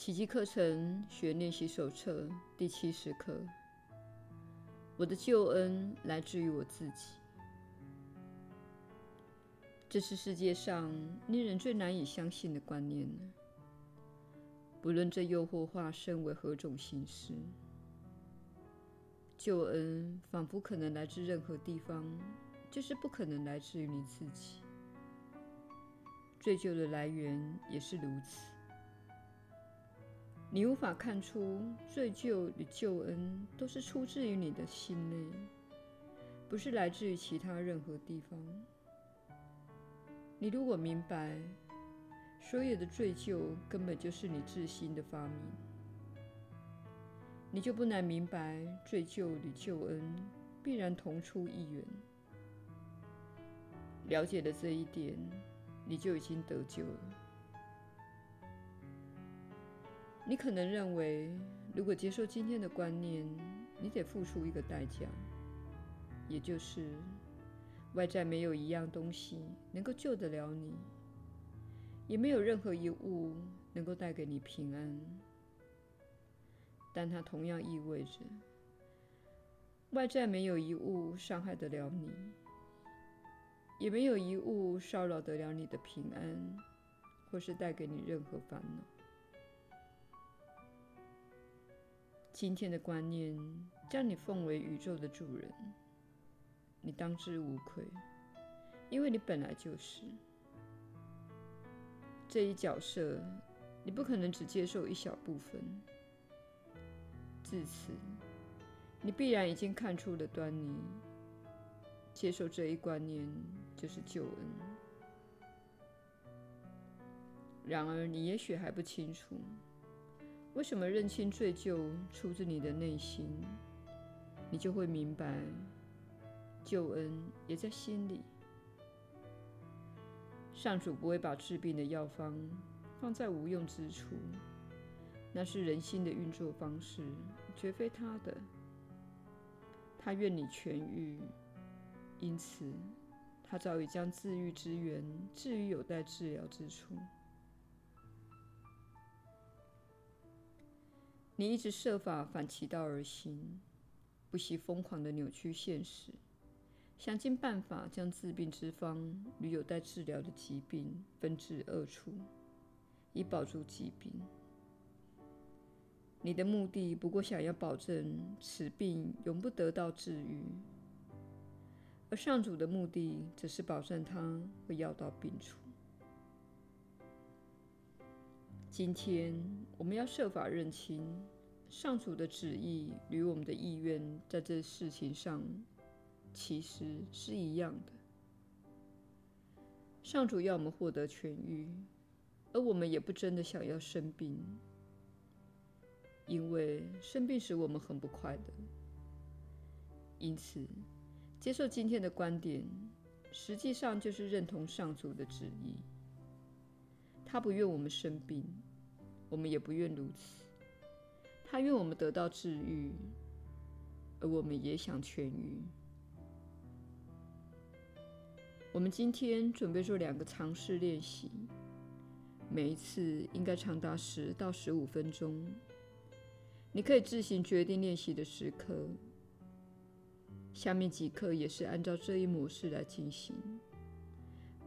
奇迹课程学练习手册第七十课。我的救恩来自于我自己。这是世界上令人最难以相信的观念了。不论这诱惑化身为何种形式，救恩仿佛可能来自任何地方，就是不可能来自于你自己。罪疚的来源也是如此。你无法看出罪疚与救恩都是出自于你的心内，不是来自于其他任何地方。你如果明白，所有的罪疚根本就是你自心的发明，你就不难明白罪疚与救恩必然同出一源。了解了这一点，你就已经得救了。你可能认为，如果接受今天的观念，你得付出一个代价，也就是外在没有一样东西能够救得了你，也没有任何一物能够带给你平安。但它同样意味着，外在没有一物伤害得了你，也没有一物骚扰得了你的平安，或是带给你任何烦恼。今天的观念将你奉为宇宙的主人，你当之无愧，因为你本来就是。这一角色，你不可能只接受一小部分。至此，你必然已经看出了端倪。接受这一观念就是救恩。然而，你也许还不清楚。为什么认清罪疚出自你的内心，你就会明白，救恩也在心里。上主不会把治病的药方放在无用之处，那是人心的运作方式，绝非他的。他愿你痊愈，因此他早已将治愈之源置于有待治疗之处。你一直设法反其道而行，不惜疯狂地扭曲现实，想尽办法将治病之方与有待治疗的疾病分至二处，以保住疾病。你的目的不过想要保证此病永不得到治愈，而上主的目的则是保证它会药到病除。今天我们要设法认清上主的旨意与我们的意愿在这事情上其实是一样的。上主要我们获得痊愈，而我们也不真的想要生病，因为生病使我们很不快乐。因此，接受今天的观点，实际上就是认同上主的旨意。他不愿我们生病，我们也不愿如此。他愿我们得到治愈，而我们也想痊愈。我们今天准备做两个尝试练习，每一次应该长达十到十五分钟。你可以自行决定练习的时刻。下面几课也是按照这一模式来进行。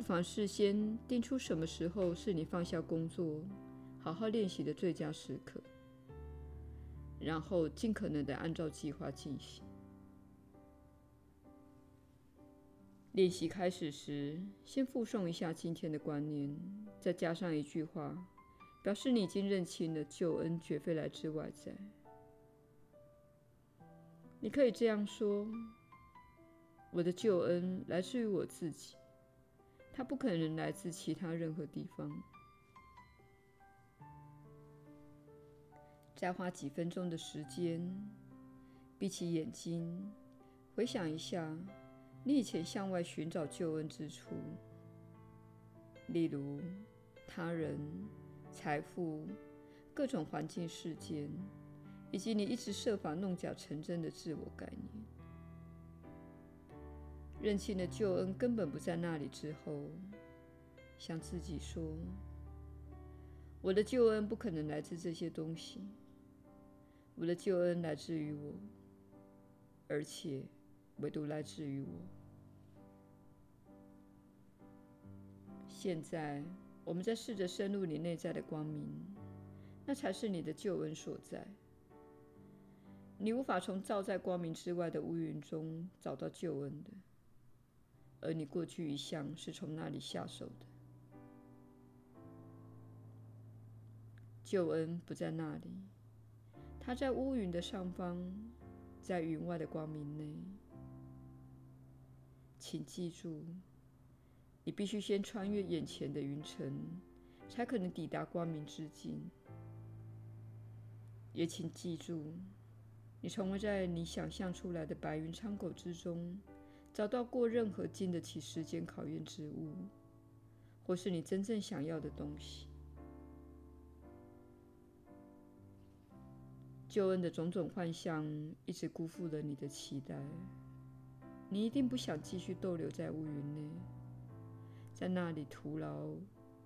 不妨事先定出什么时候是你放下工作，好好练习的最佳时刻，然后尽可能的按照计划进行。练习开始时，先附送一下今天的观念，再加上一句话，表示你已经认清了救恩绝非来自外在。你可以这样说：“我的救恩来自于我自己。”它不可能来自其他任何地方。再花几分钟的时间，闭起眼睛，回想一下你以前向外寻找救恩之处，例如他人、财富、各种环境事件，以及你一直设法弄假成真的自我概念。认清了救恩根本不在那里之后，向自己说：“我的救恩不可能来自这些东西，我的救恩来自于我，而且唯独来自于我。现在，我们在试着深入你内在的光明，那才是你的救恩所在。你无法从照在光明之外的乌云中找到救恩的，而你过去一向是从那里下手的。救恩不在那里，它在乌云的上方，在云外的光明内。请记住，你必须先穿越眼前的云层，才可能抵达光明之境。也请记住。你从未在你想象出来的白云苍狗之中找到过任何经得起时间考验之物，或是你真正想要的东西。救恩的种种幻象一直辜负了你的期待。你一定不想继续逗留在乌云内，在那里徒劳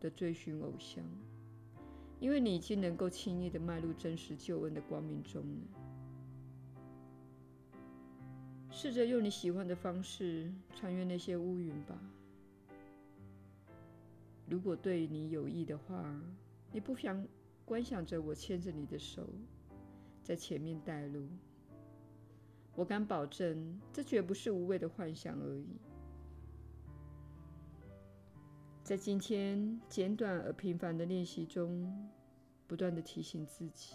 地追寻偶像，因为你已经能够轻易地迈入真实救恩的光明中了。试着用你喜欢的方式穿越那些乌云吧。如果对你有益的话，你不妨观想着我牵着你的手，在前面带路。我敢保证，这绝不是无谓的幻想而已。在今天简短而平凡的练习中，不断地提醒自己：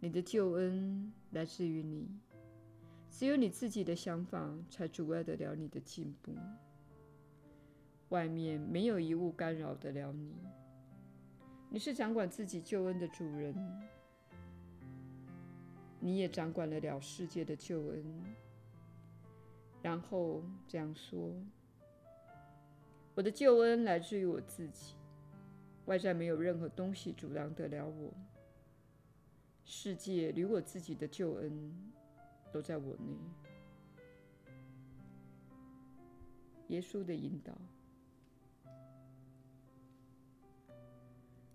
你的救恩来自于你。只有你自己的想法才阻碍得了你的进步。外面没有一物干扰得了你。你是掌管自己救恩的主人，你也掌管了了世界的救恩。然后这样说：我的救恩来自于我自己，外在没有任何东西阻挡得了我。世界与我自己的救恩。都在我内。耶稣的引导，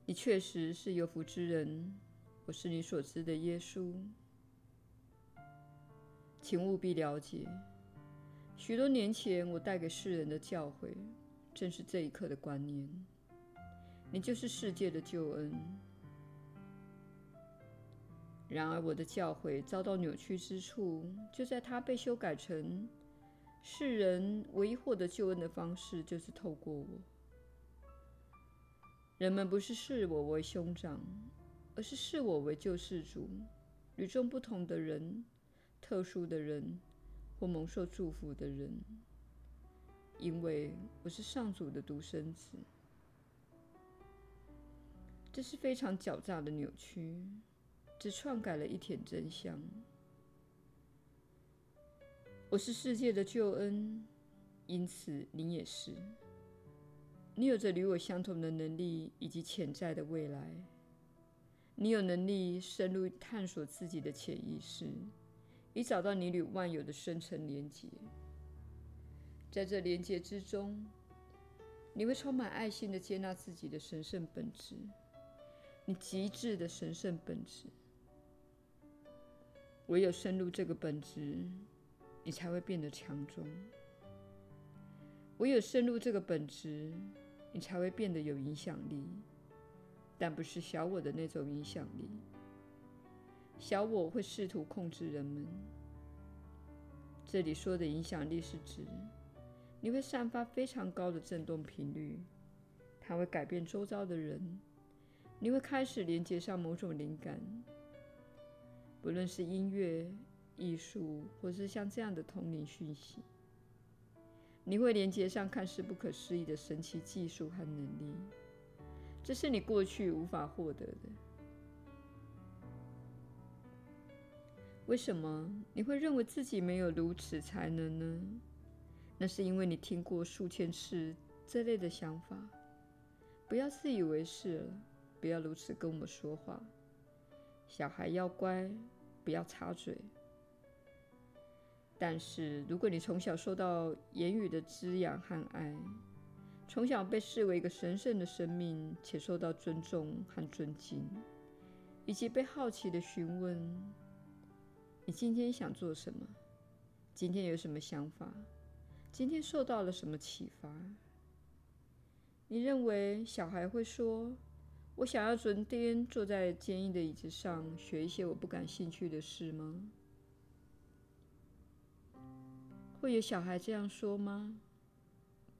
你确实是有福之人。我是你所知的耶稣，请务必了解，许多年前我带给世人的教诲，正是这一刻的观念。你就是世界的救恩。然而，我的教诲遭到扭曲之处，就在它被修改成世人唯一获得救恩的方式，就是透过我。人们不是视我为兄长，而是视我为救世主，与众不同的人，特殊的人，或蒙受祝福的人，因为我是上主的独生子。这是非常狡诈的扭曲。只篡改了一点真相。我是世界的救恩，因此你也是。你有着与我相同的能力以及潜在的未来。你有能力深入探索自己的潜意识，以找到你与万有的深层连结。在这连结之中，你会充满爱心的接纳自己的神圣本质，你极致的神圣本质。唯有深入这个本质，你才会变得强壮；唯有深入这个本质，你才会变得有影响力，但不是小我的那种影响力。小我会试图控制人们。这里说的影响力是指，你会散发非常高的振动频率，它会改变周遭的人，你会开始连接上某种灵感。不论是音乐、艺术，或是像这样的通灵讯息，你会连接上看似不可思议的神奇技术和能力，这是你过去无法获得的。为什么你会认为自己没有如此才能呢？那是因为你听过数千次这类的想法。不要自以为是了，不要如此跟我说话。小孩要乖，不要插嘴。但是，如果你从小受到言语的滋养和爱，从小被视为一个神圣的生命，且受到尊重和尊敬，以及被好奇地询问：“你今天想做什么？今天有什么想法？今天受到了什么启发？”你认为小孩会说：“我想要整天坐在坚硬的椅子上，学一些我不感兴趣的事吗？”会有小孩这样说吗？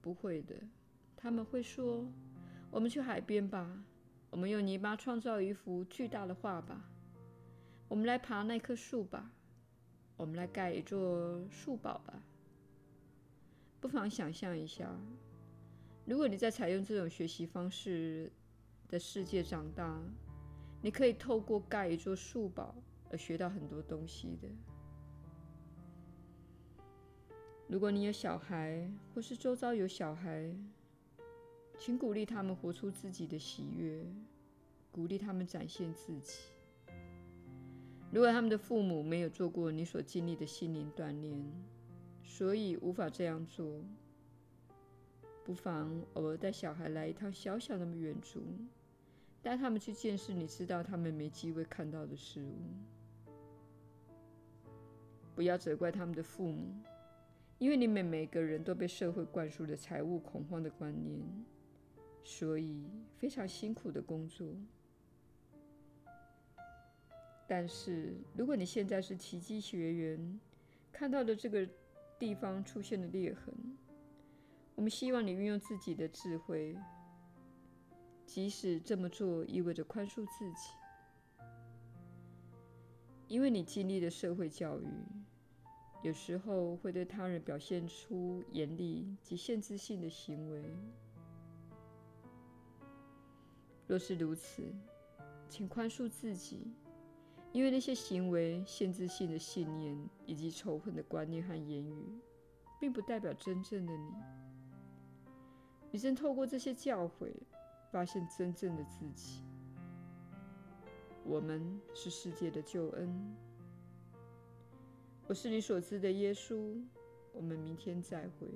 不会的。他们会说：“我们去海边吧，我们用泥巴创造一幅巨大的画吧，我们来爬那棵树吧，我们来盖一座树堡吧。”不妨想象一下，如果你在采用这种学习方式的世界长大，你可以透过盖一座树堡而学到很多东西的。如果你有小孩，或是周遭有小孩，请鼓励他们活出自己的喜悦，鼓励他们展现自己。如果他们的父母没有做过你所经历的心灵锻炼，所以无法这样做，不妨偶尔带小孩来一趟小小的远足，带他们去见识你知道他们没机会看到的事物。不要责怪他们的父母，因为你们每个人都被社会灌输了财务恐慌的观念。所以非常辛苦的工作。但是，如果你现在是奇迹学员，看到了这个地方出现的裂痕，我们希望你运用自己的智慧，即使这么做意味着宽恕自己，因为你经历的社会教育，有时候会对他人表现出严厉及限制性的行为。若是如此，请宽恕自己，因为那些行为、限制性的信念以及仇恨的观念和言语，并不代表真正的你。你正透过这些教诲，发现真正的自己。我们是世界的救恩。我是你所知的耶稣。我们明天再会。